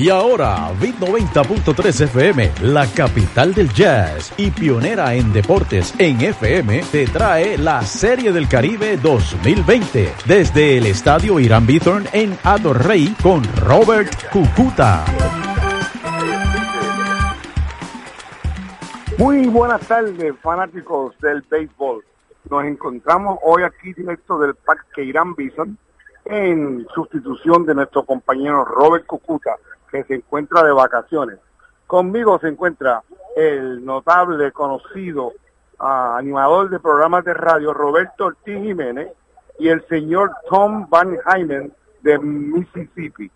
Y ahora, Bit 90.3 FM, la capital del jazz y pionera en deportes en FM, te trae la Serie del Caribe 2020 desde el Estadio Irán Bithorn en Ador Rey con Robert Cucuta. Muy buenas tardes, fanáticos del béisbol. Nos encontramos hoy aquí directo del Parque Irán Bison en sustitución de nuestro compañero Robert Cucuta, que se encuentra de vacaciones. Conmigo se encuentra el notable, conocido ah, animador de programas de radio Roberto Ortiz Jiménez y el señor Tom Van Hymen de Mississippi.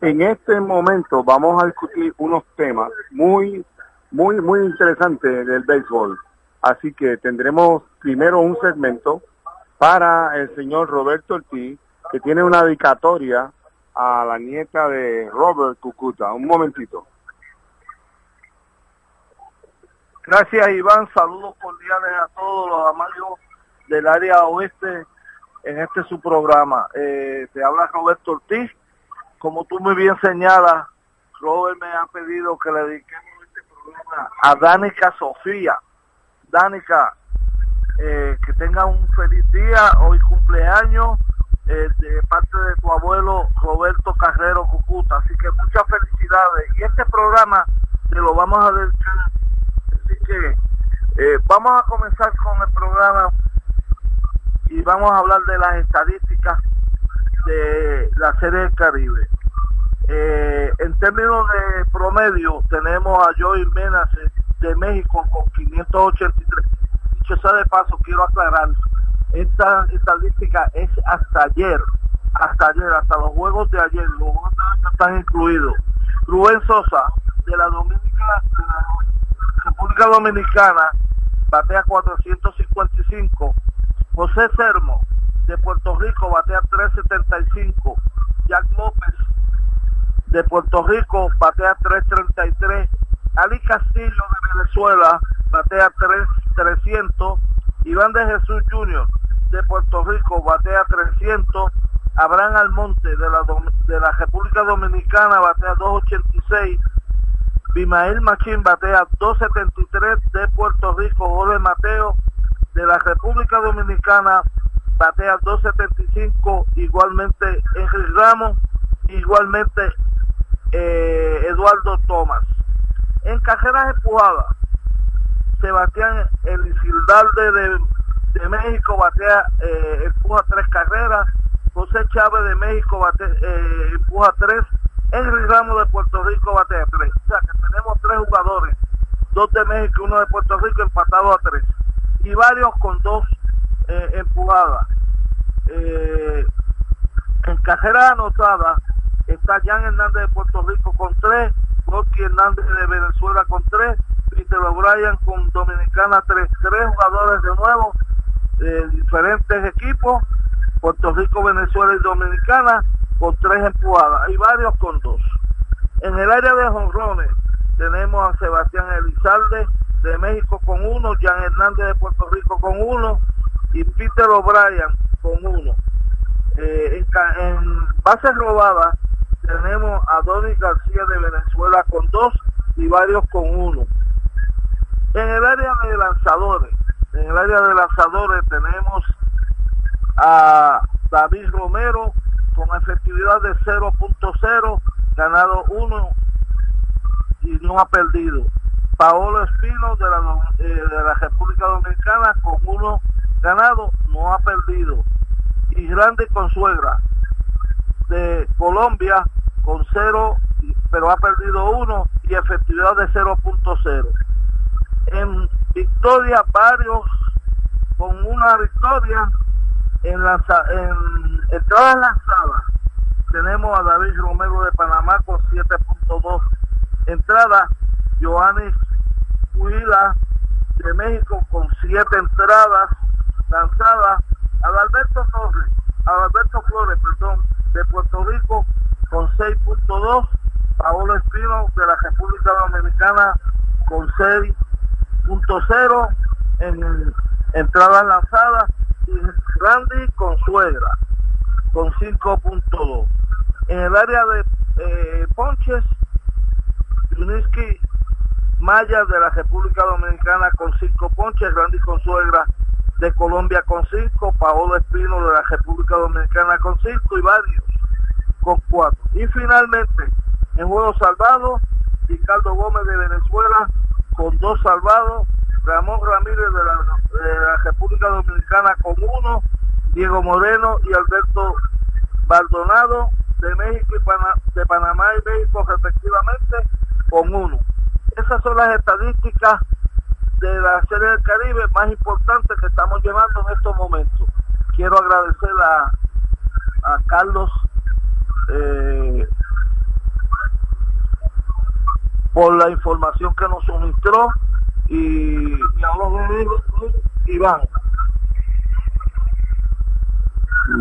En este momento vamos a discutir unos temas muy muy, muy interesante del béisbol. Así que tendremos primero un segmento para el señor Roberto Ortiz, que tiene una dedicatoria a la nieta de Robert Cucuta. Un momentito. Gracias Iván, saludos cordiales a todos los amigos del área oeste en este su programa. Eh, te habla Roberto Ortiz. Como tú muy bien señalas, Robert me ha pedido que le dediquemos a Danica Sofía. Danica, eh, que tenga un feliz día, hoy cumpleaños eh, de parte de tu abuelo Roberto Carrero Cucuta. Así que muchas felicidades. Y este programa te lo vamos a dedicar. Así que eh, vamos a comenzar con el programa y vamos a hablar de las estadísticas de la Serie del Caribe. Eh, en términos de promedio, tenemos a Joey Menace de México con 583. Dicho sea de paso, quiero aclarar, esta estadística es hasta ayer, hasta ayer, hasta los juegos de ayer, los juegos de están incluidos. Rubén Sosa, de la, Dominica, de la República Dominicana, batea 455. José Sermo, de Puerto Rico, batea 375. Jack López, de Puerto Rico batea 333. Ali Castillo de Venezuela batea 3, 300. Iván de Jesús Jr. de Puerto Rico batea 300. Abraham Almonte de la, de la República Dominicana batea 286. Bimael Machín batea 273 de Puerto Rico. Jorge Mateo de la República Dominicana batea 275. Igualmente Enrique Ramos. Igualmente eh, Eduardo Tomás. En carreras empujadas, Sebastián El de, de México batea, eh, empuja tres carreras, José Chávez de México batea, eh, empuja tres, Henry Ramos de Puerto Rico batea tres. O sea que tenemos tres jugadores, dos de México y uno de Puerto Rico empatados a tres. Y varios con dos empujadas. en carreras anotadas, está Jan Hernández de Puerto Rico con tres, Gorky Hernández de Venezuela con tres, Peter O'Brien con Dominicana tres, tres jugadores de nuevo de diferentes equipos, Puerto Rico, Venezuela y Dominicana con tres empujadas, hay varios con dos. En el área de jonrones tenemos a Sebastián Elizalde de México con uno, Jan Hernández de Puerto Rico con uno y Peter O'Brien con uno. Eh, en bases robadas tenemos a Donny García de Venezuela con dos y varios con uno. En el área de lanzadores, en el área de lanzadores tenemos a David Romero con efectividad de 0.0, ganado uno y no ha perdido. Paolo Espino de la, eh, de la República Dominicana con uno ganado, no ha perdido. Y Grande Consuegra de Colombia con cero, pero ha perdido uno y efectividad de 0.0. En victoria, varios con una victoria en, la, en entradas lanzadas. Tenemos a David Romero de Panamá con 7.2 entradas. Joanis Huila de México con 7 entradas lanzadas. Adalberto Torres, Adalberto Flores, perdón, de Puerto Rico con 6.2, Paolo Espino de la República Dominicana con 6.0 en entradas lanzadas y Randy con suegra con 5.2. En el área de eh, ponches, Yuniski Maya de la República Dominicana con cinco ponches, Randy Consuegra de Colombia con cinco, Paolo Espino de la República Dominicana con cinco y varios con cuatro. Y finalmente, en juego salvado, Ricardo Gómez de Venezuela con dos salvados, Ramón Ramírez de la, República Dominicana con uno, Diego Moreno y Alberto Baldonado de México y de Panamá y México respectivamente con uno. Esas son las estadísticas de la Serie del Caribe más importantes que estamos llevando en estos momentos. Quiero agradecer a Carlos eh, por la información que nos suministró y, y ahora Iván.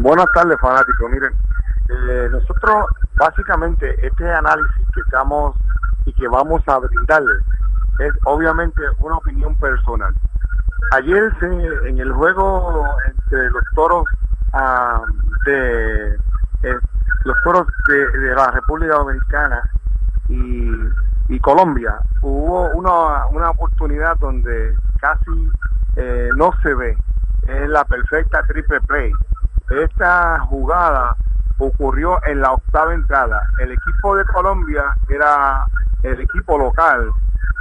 Buenas tardes, fanáticos. Miren, eh, nosotros básicamente este análisis que estamos y que vamos a brindarles es obviamente una opinión personal. Ayer se, en el juego entre los toros ah, de eh, los toros de, la República Dominicana y, Colombia hubo una, una oportunidad donde casi eh, no se ve. Es la perfecta triple play. Esta jugada ocurrió en la octava entrada. El equipo de Colombia era el equipo local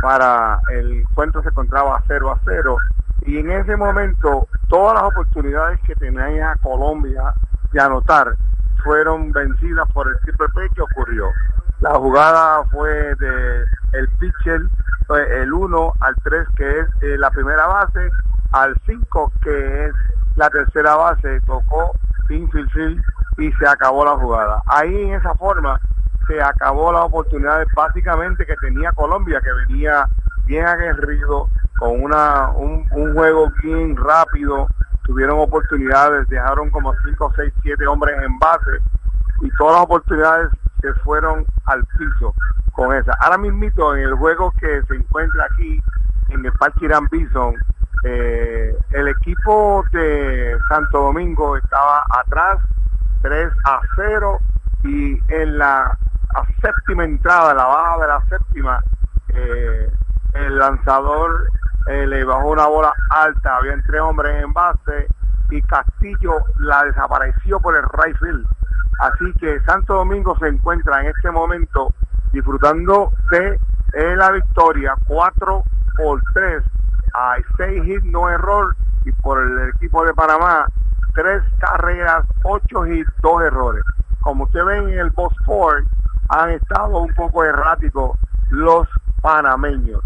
para el encuentro se encontraba 0 a 0 y en ese momento todas las oportunidades que tenía Colombia de anotar fueron vencidas por el triple play que ocurrió. La jugada fue de el pitcher, el 1 al 3 que es eh, la primera base, al 5 que es la tercera base, tocó infield y se acabó la jugada. Ahí en esa forma se acabó las oportunidades básicamente que tenía Colombia, que venía bien aguerrido, con una, un, juego bien rápido, tuvieron oportunidades, dejaron como 5, 6, 7 hombres en base y todas las oportunidades se fueron al piso con esa. Ahora mismito en el juego que se encuentra aquí en el Parque Irán Bison, eh, el equipo de Santo Domingo estaba atrás 3 a 0 y en la séptima entrada, la baja de la séptima, eh, el lanzador eh, le bajó una bola alta, había tres hombres en base y Castillo la desapareció por el right field. Así que Santo Domingo se encuentra en este momento disfrutando de eh, la victoria 4 por 3 hay 6 hits, no error y por el equipo de Panamá 3 carreras, 8 hits, 2 errores. Como usted ve en el post Ford, han estado un poco erráticos los panameños.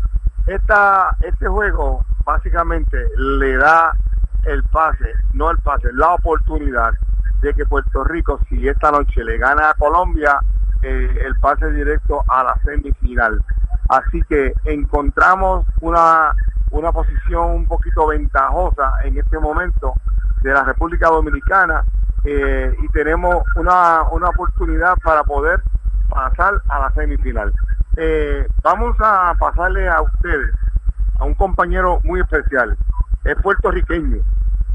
Esta, este juego básicamente le da el pase, no el pase, la oportunidad de que Puerto Rico, si esta noche le gana a Colombia, eh, el pase directo a la semifinal. Así que encontramos una, una posición un poquito ventajosa en este momento de la República Dominicana eh, y tenemos una, una oportunidad para poder pasar a la semifinal. Eh, vamos a pasarle a ustedes a un compañero muy especial. Es puertorriqueño,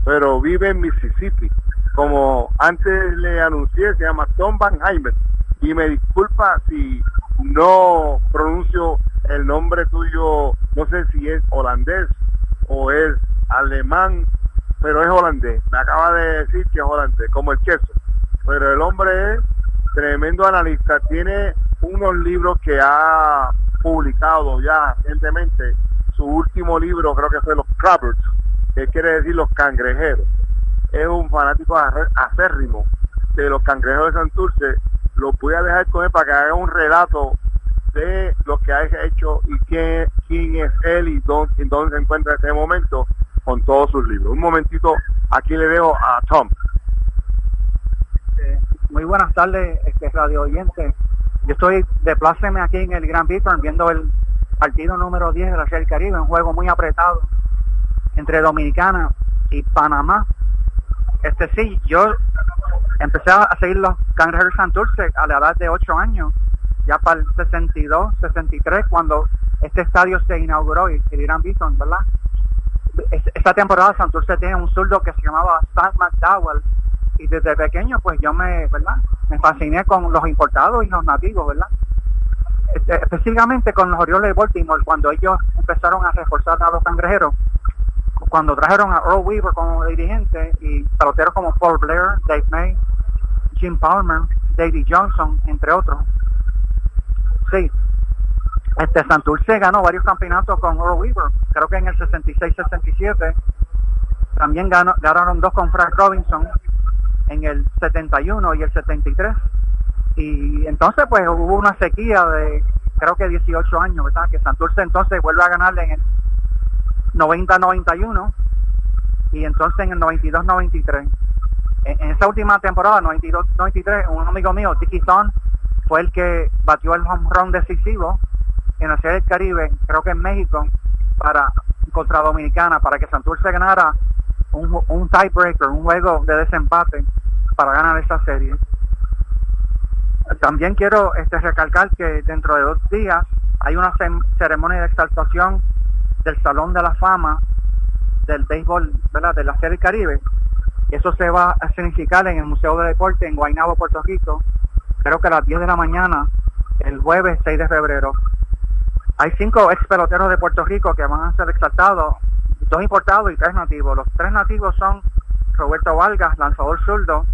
pero vive en Mississippi. Como antes le anuncié, se llama Tom Van Heimer. Y me disculpa si no pronuncio el nombre tuyo, no sé si es holandés o es alemán, pero es holandés. Me acaba de decir que es holandés, como el queso. Pero el hombre es tremendo analista, tiene unos libros que ha publicado ya recientemente. Su último libro creo que fue Los Crabbers, que quiere decir los cangrejeros. Es un fanático acérrimo de los cangrejeros de Santurce. Lo voy a dejar él para que haga un relato de lo que ha hecho y quién, quién es él y dónde, dónde se encuentra en este momento con todos sus libros. Un momentito, aquí le dejo a Tom. Muy buenas tardes, este radio oyente. Yo estoy de pláceme aquí en el Gran Víctor viendo el partido número 10 de la Serie del Caribe, un juego muy apretado entre Dominicana y Panamá. Este sí, yo empecé a seguir los Cangrejeros Santurce a la edad de 8 años, ya para el 62, 63, cuando este estadio se inauguró, el Gran Bison, ¿verdad? Esta temporada Santurce tiene un zurdo que se llamaba Sam McDowell, y desde pequeño pues yo me, ¿verdad? Me fasciné con los importados y los nativos, ¿verdad? Este, específicamente con los Orioles de Baltimore, cuando ellos empezaron a reforzar a los cangrejeros, cuando trajeron a Earl Weaver como dirigente y peloteros como Paul Blair, Dave May, Jim Palmer, David Johnson, entre otros. Sí, este Santurce ganó varios campeonatos con Earl Weaver, creo que en el 66-67. También ganó, ganaron dos con Frank Robinson en el 71 y el 73. Y entonces pues hubo una sequía de creo que 18 años, ¿verdad? Que Santurce entonces vuelve a ganarle en el 90-91 y entonces en el 92-93. En, esa última temporada, 92-93, un amigo mío, Tiki Son, fue el que batió el home run decisivo en la Serie del Caribe, creo que en México, para contra Dominicana, para que Santurce ganara un, un tiebreaker, un juego de desempate para ganar esa serie. También quiero este, recalcar que dentro de dos días hay una ceremonia de exaltación del Salón de la Fama del béisbol de la Serie Caribe. Eso se va a significar en el Museo de Deporte en Guaynabo, Puerto Rico, creo que a las 10 de la mañana, el jueves 6 de febrero. Hay cinco ex peloteros de Puerto Rico que van a ser exaltados, dos importados y tres nativos. Los tres nativos son Roberto Vargas, lanzador zurdo,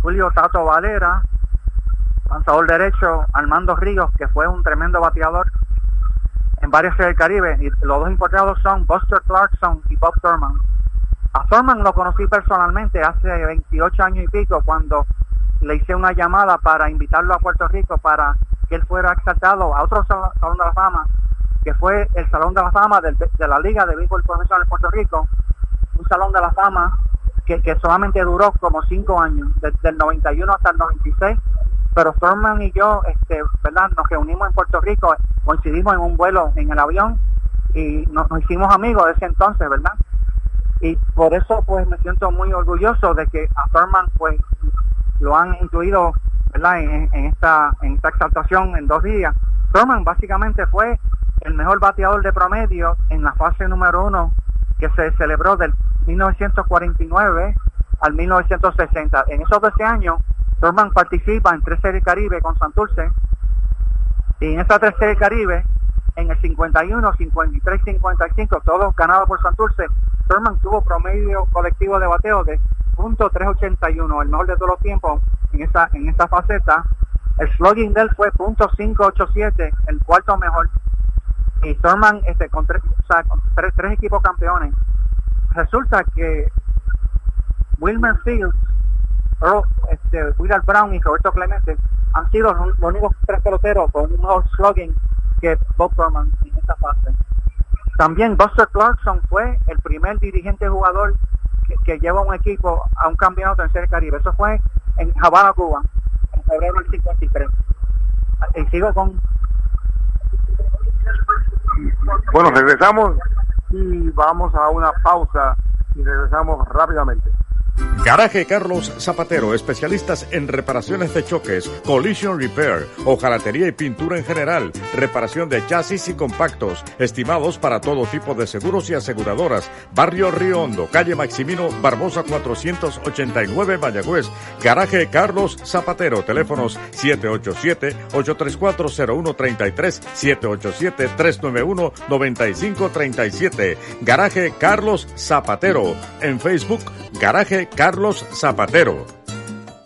Julio Tato Valera, lanzador derecho, Armando Ríos, que fue un tremendo bateador en varias series del Caribe, y los dos importados son Buster Clarkson y Bob Thurman. A Thurman lo conocí personalmente hace 28 años y pico cuando le hice una llamada para invitarlo a Puerto Rico para que él fuera exaltado a otro Salón de la Fama, que fue el Salón de la Fama de, la Liga de Béisbol Profesional de Puerto Rico, un Salón de la Fama que, solamente duró como cinco años, desde el 91 hasta el 96, pero Thurman y yo, este, ¿verdad? Nos reunimos en Puerto Rico, coincidimos en un vuelo en el avión y nos, hicimos amigos de ese entonces, ¿verdad? Y por eso pues me siento muy orgulloso de que a Thurman pues lo han incluido, ¿verdad? En, esta en esta exaltación en dos días. Thurman básicamente fue el mejor bateador de promedio en la fase número uno que se celebró del 1949 al 1960. En esos 12 años Thurman participa en tres series Caribe con Santurce y en esas tres series Caribe, en el 51, 53, 55, todos ganados por Santurce, Thurman tuvo promedio colectivo de bateo de .381, el mejor de todos los tiempos en esa en esta faceta. El slugging de él fue .587, el cuarto mejor. Y Thurman este, con, tres, tres equipos campeones. Resulta que Wilmer Fields Earl, este, Willard Brown y Roberto Clemente han sido los, únicos tres peloteros con un mejor slugging que Bob Thurman en esta fase. También Buster Clarkson fue el primer dirigente jugador que, lleva un equipo a un campeonato en Serie Caribe. Eso fue en Havana, Cuba, en febrero del 53. Y sigo con... Bueno, regresamos y vamos a una pausa y regresamos rápidamente. Garaje Carlos Zapatero, especialistas en reparaciones de choques, collision repair, hojalatería y pintura en general, reparación de chasis y compactos, estimados para todo tipo de seguros y aseguradoras. Barrio Río Hondo, calle Maximino Barbosa 489 Mayagüez. Garaje Carlos Zapatero, teléfonos 787-834-0133, 787-391-9537. Garaje Carlos Zapatero, en Facebook, Garaje Carlos Zapatero.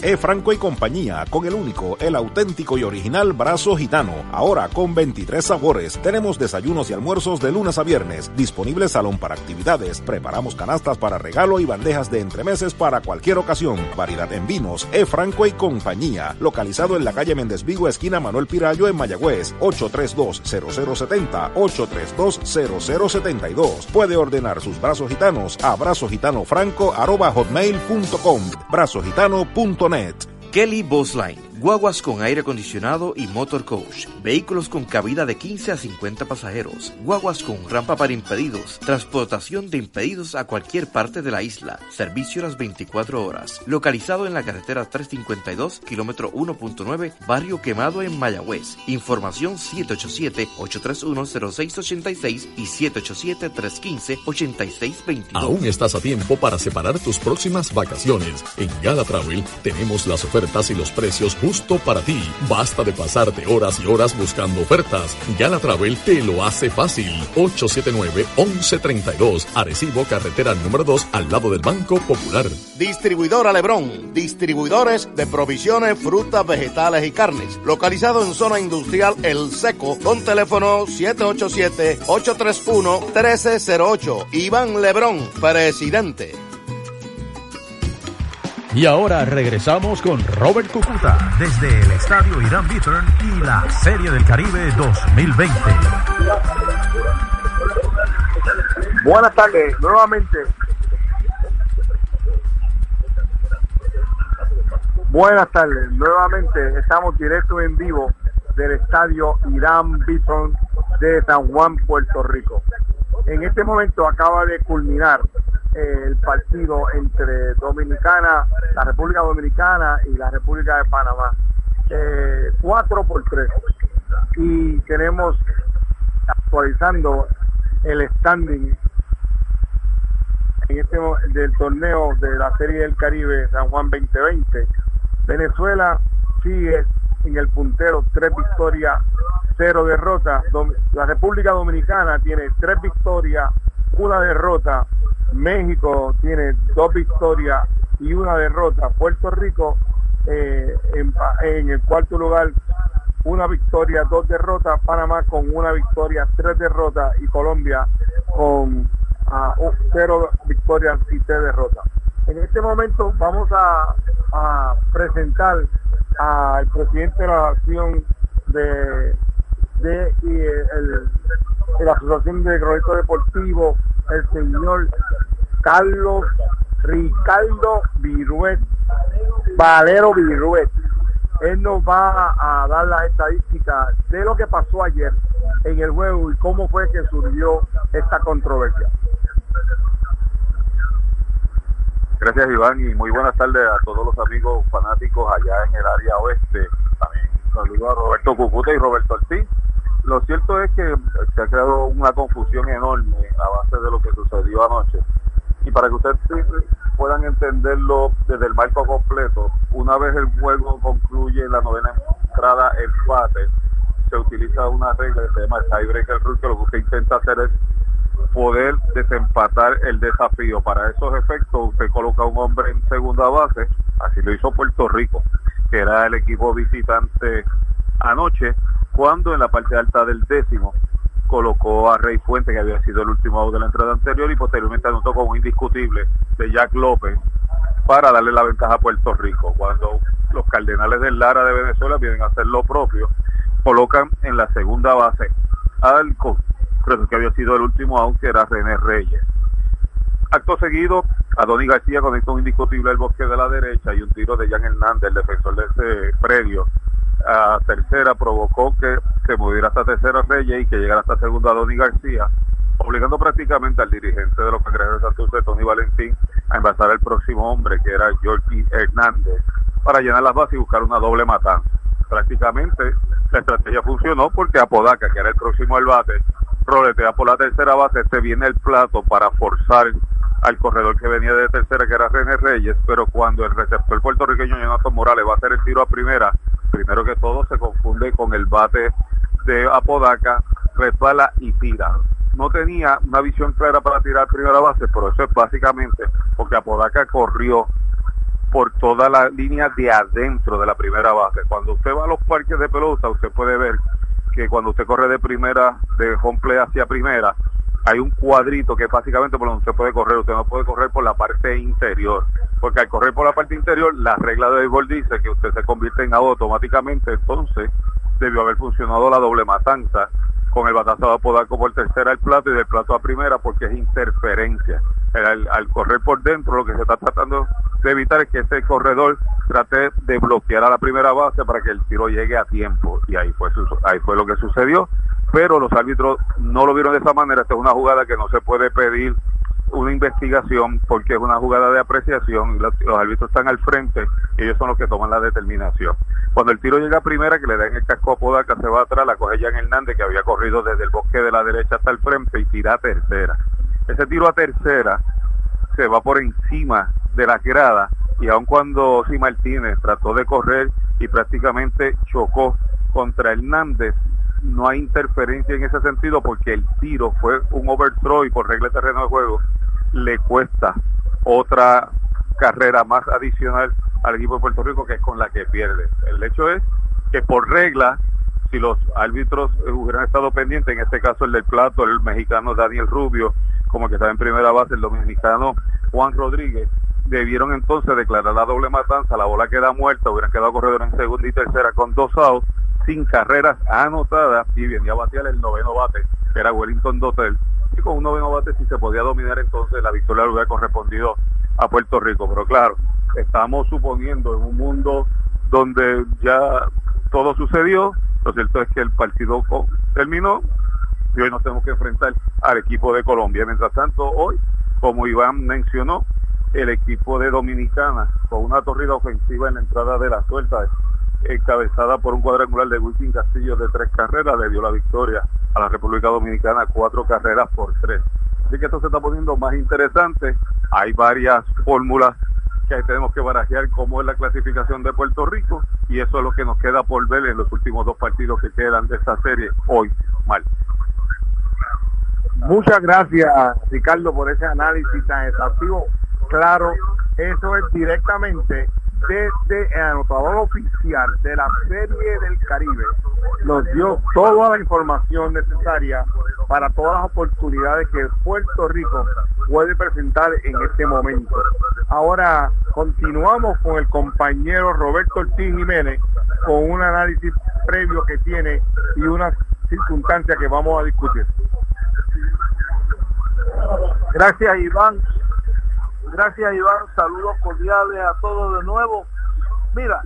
E. Franco y compañía, con el único, el auténtico y original brazo gitano. Ahora con 23 sabores. Tenemos desayunos y almuerzos de lunes a viernes. Disponible salón para actividades. Preparamos canastas para regalo y bandejas de entremeses para cualquier ocasión. Variedad en vinos. E. Franco y compañía. Localizado en la calle Méndez Vigo, esquina Manuel Pirayo en Mayagüez. 832-0070. 832-0072. Puede ordenar sus brazos gitanos a brazogitanofranco.com. Brazogitano.net Kelly Bossline guaguas con aire acondicionado y motor coach, vehículos con cabida de 15 a 50 pasajeros, guaguas con rampa para impedidos, transportación de impedidos a cualquier parte de la isla, servicio a las 24 horas, localizado en la carretera 352, kilómetro 1.9, barrio quemado en Mayagüez. Información 787-831-0686 y 787-315-8622. Aún estás a tiempo para separar tus próximas vacaciones. En Gala Travel tenemos las ofertas y los precios justo para ti. Basta de pasarte horas y horas buscando ofertas. Gala Travel te lo hace fácil. 879-1132. Arecibo, carretera número 2, al lado del Banco Popular. Distribuidora Lebrón. Distribuidores de provisiones, frutas, vegetales y carnes. Localizado en zona industrial El Seco, con teléfono 787-831-1308. Iván Lebrón, presidente. Y ahora regresamos con Robert Cucuta desde el Estadio Irán Bithorn y la Serie del Caribe 2020. Buenas tardes, nuevamente. Buenas tardes, nuevamente estamos directo en vivo del Estadio Irán Bithorn de San Juan, Puerto Rico. En este momento acaba de culminar el partido entre Dominicana, la República Dominicana y la República de Panamá. Eh, 4 por 3. Y tenemos actualizando el standing en este del torneo de la Serie del Caribe San Juan 2020. Venezuela sigue en el puntero, tres victorias, cero derrotas. La República Dominicana tiene tres victorias, una derrota. México tiene dos victorias y una derrota. Puerto Rico eh, en, el cuarto lugar, una victoria, dos derrotas. Panamá con una victoria, tres derrotas. Y Colombia con uh, cero victorias y tres derrotas. En este momento vamos a, presentar al presidente de la Nación de, el, la Asociación de Cronistas Deportivos, el señor Carlos Ricardo Viruet, Valero Viruet. Él nos va a dar las estadísticas de lo que pasó ayer en el juego y cómo fue que surgió esta controversia. Gracias Iván y muy buenas tardes a todos los amigos fanáticos allá en el área oeste. También saludo a Roberto Cucuta y Roberto Ortiz. Lo cierto es que se ha creado una confusión enorme a base de lo que sucedió anoche. Y para que ustedes puedan entenderlo desde el marco completo, una vez el juego concluye la novena entrada empate, se utiliza una regla que se llama tiebreaker rule, que lo que usted intenta hacer es poder desempatar el desafío. Para esos efectos, usted coloca a un hombre en segunda base, así lo hizo Puerto Rico, que era el equipo visitante anoche, cuando en la parte alta del décimo colocó a Rey Fuente, que había sido el último out de la entrada anterior, y posteriormente anotó con un indiscutible de Jack López para darle la ventaja a Puerto Rico. Cuando los Cardenales del Lara de Venezuela vienen a hacer lo propio, colocan en la segunda base al que había sido el último out, que era René Reyes. Acto seguido, Adoni García conectó un indiscutible el bosque de la derecha y un tiro de Jan Hernández, el defensor de ese predio, a tercera provocó que se moviera hasta tercera Reyes y que llegara hasta segunda Adoni García, obligando prácticamente al dirigente de los cangrejeros de Santurce, Tony Valentín, a envasar el próximo hombre, que era Jorge Hernández, para llenar las bases y buscar una doble matanza. Prácticamente la estrategia funcionó porque Apodaca, que era el próximo al bate, roletea por la tercera base, este viene el plato para forzar al corredor que venía de tercera, que era René Reyes, pero cuando el receptor puertorriqueño Jonathan Morales va a hacer el tiro a primera, primero que todo se confunde con el bate de Apodaca, resbala y tira. No tenía una visión clara para tirar primera base, pero eso es básicamente porque Apodaca corrió por toda la línea de adentro de la primera base. Cuando usted va a los parques de pelota, usted puede ver que cuando usted corre de primera, de home play hacia primera, hay un cuadrito que básicamente por donde usted puede correr. Usted no puede correr por la parte interior. Porque al correr por la parte interior, la regla de béisbol dice que usted se convierte en out automáticamente. Entonces, debió haber funcionado la doble matanza con el batazo de Apodaco por tercera al plato y del plato a primera porque es interferencia. al, correr por dentro, lo que se está tratando de evitar es que ese corredor trate de bloquear a la primera base para que el tiro llegue a tiempo. Y ahí fue, ahí fue lo que sucedió. Pero los árbitros no lo vieron de esa manera. Esta es una jugada que no se puede pedir una investigación porque es una jugada de apreciación. Los, los árbitros están al frente y ellos son los que toman la determinación. Cuando el tiro llega a primera, que le den el casco a Podaca, se va atrás, la coge Jan Hernández, que había corrido desde el bosque de la derecha hasta el frente y tira a tercera. Ese tiro a tercera se va por encima de la grada y aun cuando Si Martínez trató de correr y prácticamente chocó contra Hernández, no hay interferencia en ese sentido porque el tiro fue un overthrow y por regla de terreno de juego le cuesta otra carrera más adicional al equipo de Puerto Rico que es con la que pierde. El hecho es que por regla, si los árbitros hubieran estado pendientes, en este caso el del plato, el mexicano Daniel Rubio, como que estaba en primera base, el dominicano Juan Rodríguez, debieron entonces declarar la doble matanza, la bola queda muerta, hubieran quedado corredores en segunda y tercera con dos outs, sin carreras anotadas, y venía a batear el noveno bate, que era Wellington Dotel, y con un noveno bate si se podía dominar entonces la victoria le hubiera correspondido a Puerto Rico, pero claro, estamos suponiendo en un mundo donde ya todo sucedió, lo cierto es que el partido terminó, y hoy nos tenemos que enfrentar al equipo de Colombia. Mientras tanto, hoy, como Iván mencionó, el equipo de Dominicana, con una torrida ofensiva en la entrada de la suelta, encabezada por un cuadrangular de Wilkin Castillo de tres carreras, le dio la victoria a la República Dominicana, cuatro carreras por tres. Así que esto se está poniendo más interesante. Hay varias fórmulas que tenemos que barajear cómo es la clasificación de Puerto Rico y eso es lo que nos queda por ver en los últimos dos partidos que quedan de esta serie hoy, mal. Muchas gracias, Ricardo, por ese análisis tan exhaustivo. Claro, eso es directamente desde el anotador oficial de la Serie del Caribe. Nos dio toda la información necesaria para todas las oportunidades que Puerto Rico puede presentar en este momento. Ahora continuamos con el compañero Roberto Ortiz Jiménez con un análisis previo que tiene y una circunstancia que vamos a discutir. Gracias Iván. Gracias Iván. Saludos cordiales a todos de nuevo. Mira,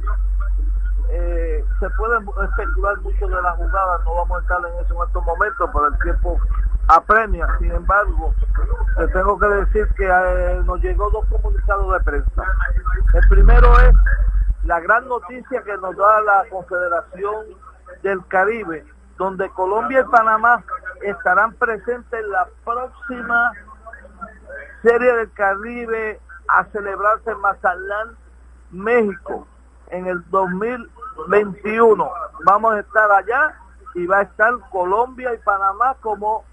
eh, se puede especular mucho de la jugada, no vamos a estar en eso en estos momentos, pero el tiempo apremia. Sin embargo, te tengo que decir que eh, nos llegó dos comunicados de prensa. El primero es la gran noticia que nos da la Confederación del Caribe, donde Colombia y Panamá estarán presentes en la próxima Serie del Caribe a celebrarse en Mazatlán, México, en el 2021. Vamos a estar allá y va a estar Colombia y Panamá como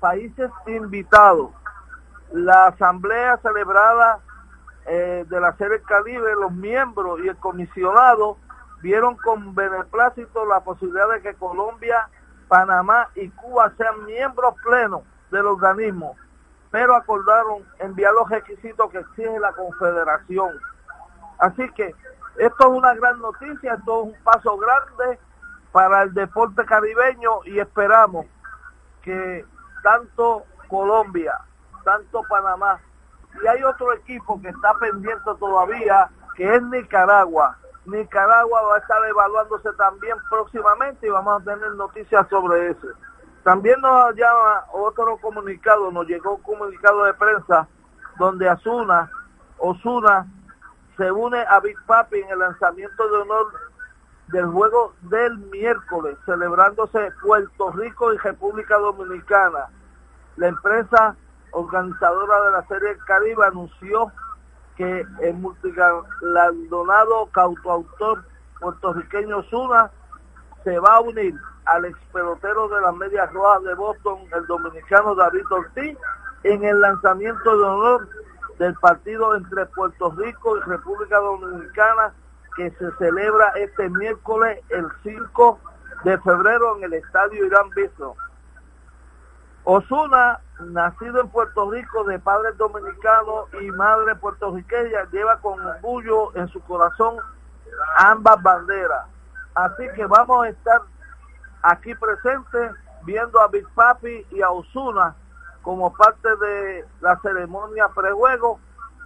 países invitados. La asamblea celebrada eh, de la Serie del Caribe, los miembros y el comisionado vieron con beneplácito la posibilidad de que Colombia Panamá y Cuba sean miembros plenos del organismo, pero acordaron enviar los requisitos que exige la Confederación. Así que esto es una gran noticia, esto es un paso grande para el deporte caribeño y esperamos que tanto Colombia, tanto Panamá, y hay otro equipo que está pendiente todavía, que es Nicaragua, Nicaragua va a estar evaluándose también próximamente y vamos a tener noticias sobre eso. También nos llama otro comunicado, nos llegó un comunicado de prensa donde Asuna, Osuna se une a Big Papi en el lanzamiento de honor del juego del miércoles, celebrándose Puerto Rico y República Dominicana. La empresa organizadora de la Serie Caribe anunció que el multigalardonado cautoautor puertorriqueño Zuna se va a unir al ex pelotero de las Medias Rojas de Boston, el dominicano David Ortiz, en el lanzamiento de honor del partido entre Puerto Rico y República Dominicana que se celebra este miércoles el 5 de febrero en el estadio Irán Bistro. Osuna, nacido en Puerto Rico de padres dominicanos y madre puertorriqueña, lleva con orgullo en su corazón ambas banderas. Así que vamos a estar aquí presentes viendo a Big Papi y a Osuna como parte de la ceremonia prejuego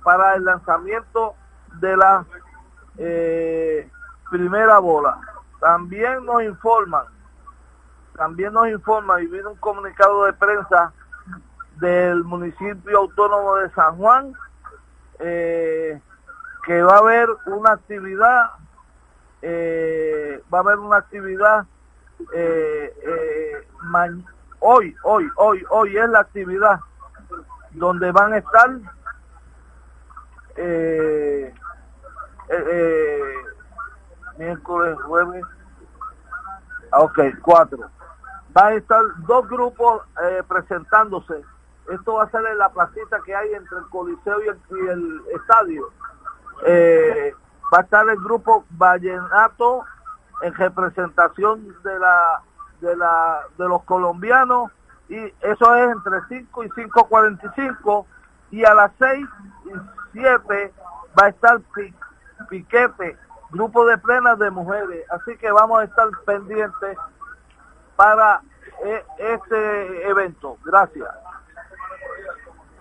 para el lanzamiento de la eh, primera bola. También nos informan, también nos informa y viene un comunicado de prensa del municipio autónomo de San Juan eh, que va a haber una actividad, eh, va a haber una actividad hoy, hoy, hoy, hoy es la actividad donde van a estar eh, eh, eh, miércoles, jueves, ah, ok, cuatro. Van a estar dos grupos eh, presentándose. Esto va a ser en la placita que hay entre el Coliseo y el, estadio. Va a estar el grupo Vallenato en representación de la de la de los colombianos y eso es entre 5 y 5.45 y a las 6 y 7 va a estar piquete, grupo de plenas de mujeres, así que vamos a estar pendientes para e, este evento. Gracias.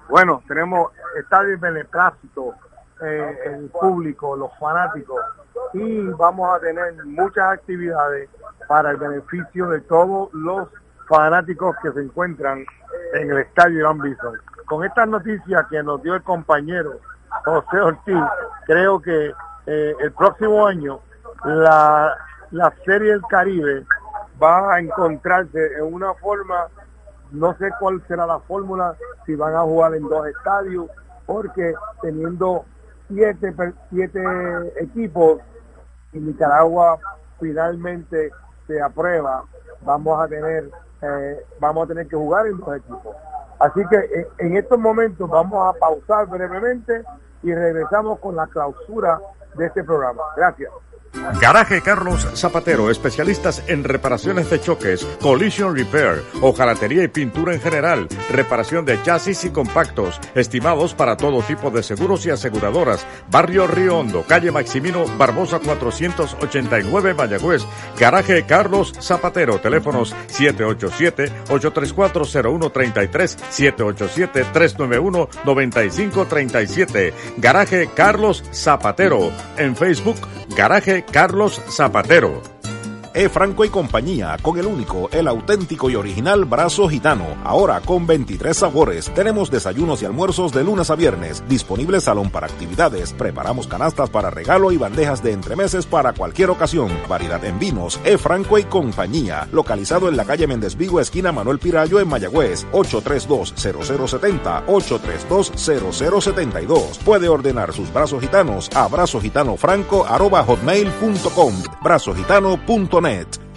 Bueno, tenemos estadio beneplácito, eh, el público, los fanáticos, y vamos a tener muchas actividades para el beneficio de todos los fanáticos que se encuentran en el estadio Iván Bison. Con estas noticias que nos dio el compañero José Ortiz, creo que eh, el próximo año la, la Serie del Caribe va a encontrarse en una forma, no sé cuál será la fórmula, si van a jugar en dos estadios, porque teniendo siete, siete equipos y Nicaragua finalmente se aprueba, vamos a tener eh, vamos a tener que jugar en dos equipos. Así que eh, en estos momentos vamos a pausar brevemente y regresamos con la clausura de este programa. Gracias. Garaje Carlos Zapatero, especialistas en reparaciones de choques, collision repair, hojalatería y pintura en general, reparación de chasis y compactos, estimados para todo tipo de seguros y aseguradoras. Barrio Río Hondo, calle Maximino Barbosa 489 Mayagüez. Garaje Carlos Zapatero, teléfonos 787-834-0133, 787-391-9537. Garaje Carlos Zapatero, en Facebook, Garaje Carlos Zapatero. E. Franco y compañía, con el único, el auténtico y original brazo gitano. Ahora con 23 sabores. Tenemos desayunos y almuerzos de lunes a viernes. Disponible salón para actividades. Preparamos canastas para regalo y bandejas de entremeses para cualquier ocasión. Variedad en vinos. E. Franco y compañía. Localizado en la calle Méndez Vigo, esquina Manuel Pirayo en Mayagüez. 832-0070. 832-0072. Puede ordenar sus brazos gitanos a brazogitano.franco.hotmail.com. Brazogitano.net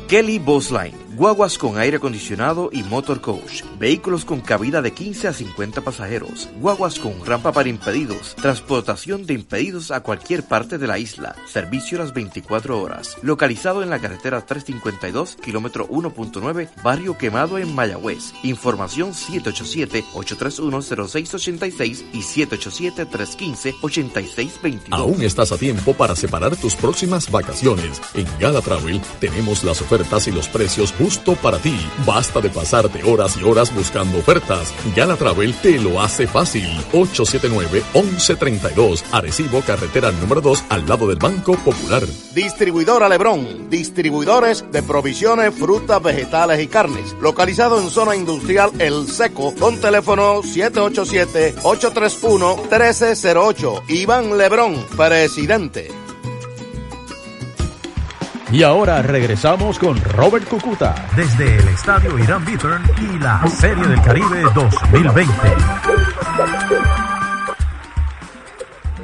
Kelly Bosline guaguas con aire acondicionado y motor coach, vehículos con cabida de 15 a 50 pasajeros, guaguas con rampa para impedidos, transportación de impedidos a cualquier parte de la isla, servicio las 24 horas, localizado en la carretera 352, kilómetro 1.9, barrio quemado en Mayagüez. Información 787-831-0686 y 787-315-8622. Aún estás a tiempo para separar tus próximas vacaciones. En Gala Travel tenemos las ofertas y los precios justo para ti. Basta de pasarte horas y horas buscando ofertas. Gala Travel te lo hace fácil. 879-1132. Arecibo, carretera número 2, al lado del Banco Popular. Distribuidora Lebrón. Distribuidores de provisiones, frutas, vegetales y carnes. Localizado en zona industrial El Seco, con teléfono 787-831-1308. Iván Lebrón, presidente. Y ahora regresamos con Robert Cucuta desde el estadio Irán Bithorn y la Serie del Caribe 2020.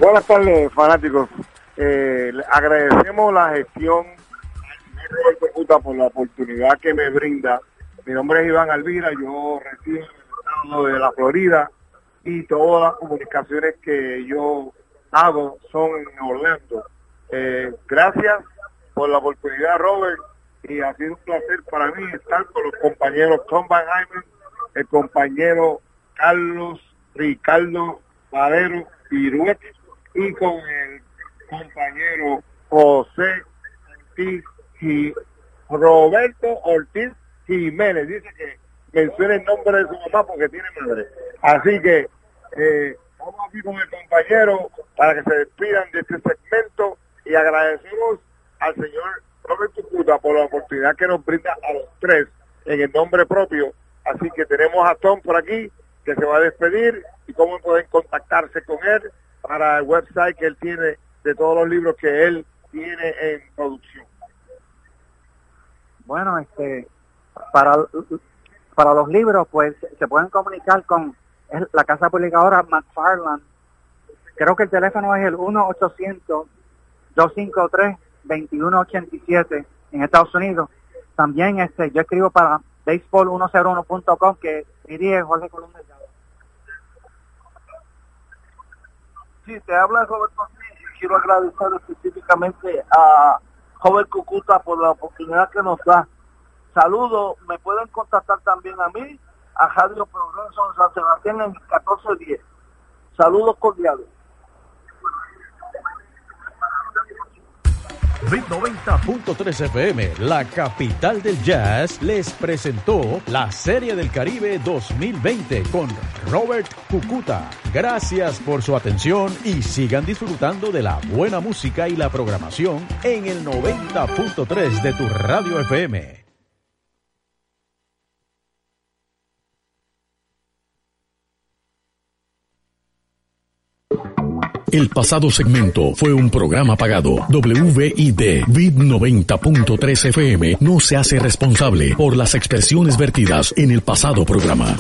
Buenas tardes, fanáticos. Eh, agradecemos la gestión Robert Cucuta por la oportunidad que me brinda. Mi nombre es Iván Alvira, yo resido en el estado de la Florida y todas las comunicaciones que yo hago son en Orlando. Eh, gracias por la oportunidad, Robert, y ha sido un placer para mí estar con los compañeros Tom Van Hyman, el compañero Carlos Ricardo Valero Piruet y con el compañero José Ortiz y Roberto Ortiz Jiménez. Dice que mencione el nombre de su mamá porque tiene madre. Así que eh, vamos aquí con el compañero para que se despidan de este segmento y agradecemos al señor Robert Tucuta por la oportunidad que nos brinda a los tres en el nombre propio. Así que tenemos a Tom por aquí que se va a despedir y cómo pueden contactarse con él para el website que él tiene de todos los libros que él tiene en producción. Bueno, este, para, para los libros, pues se pueden comunicar con la casa publicadora McFarland. Creo que el teléfono es el 1-800-253-2187 en Estados Unidos. También este, yo escribo para baseball101.com que dirige Jorge Colón Sí, te habla Roberto y quiero agradecer específicamente a Joven Cucuta por la oportunidad que nos da. Saludos, me pueden contactar también a mí, a Radio Progreso en San Sebastián en 1410. Saludos cordiales. Bit 90.3 FM, la capital del jazz, les presentó la Serie del Caribe 2020 con Robert Cucuta. Gracias por su atención y sigan disfrutando de la buena música y la programación en el 90.3 de tu radio FM. El pasado segmento fue un programa pagado. WID VID 90.3 FM no se hace responsable por las expresiones vertidas en el pasado programa.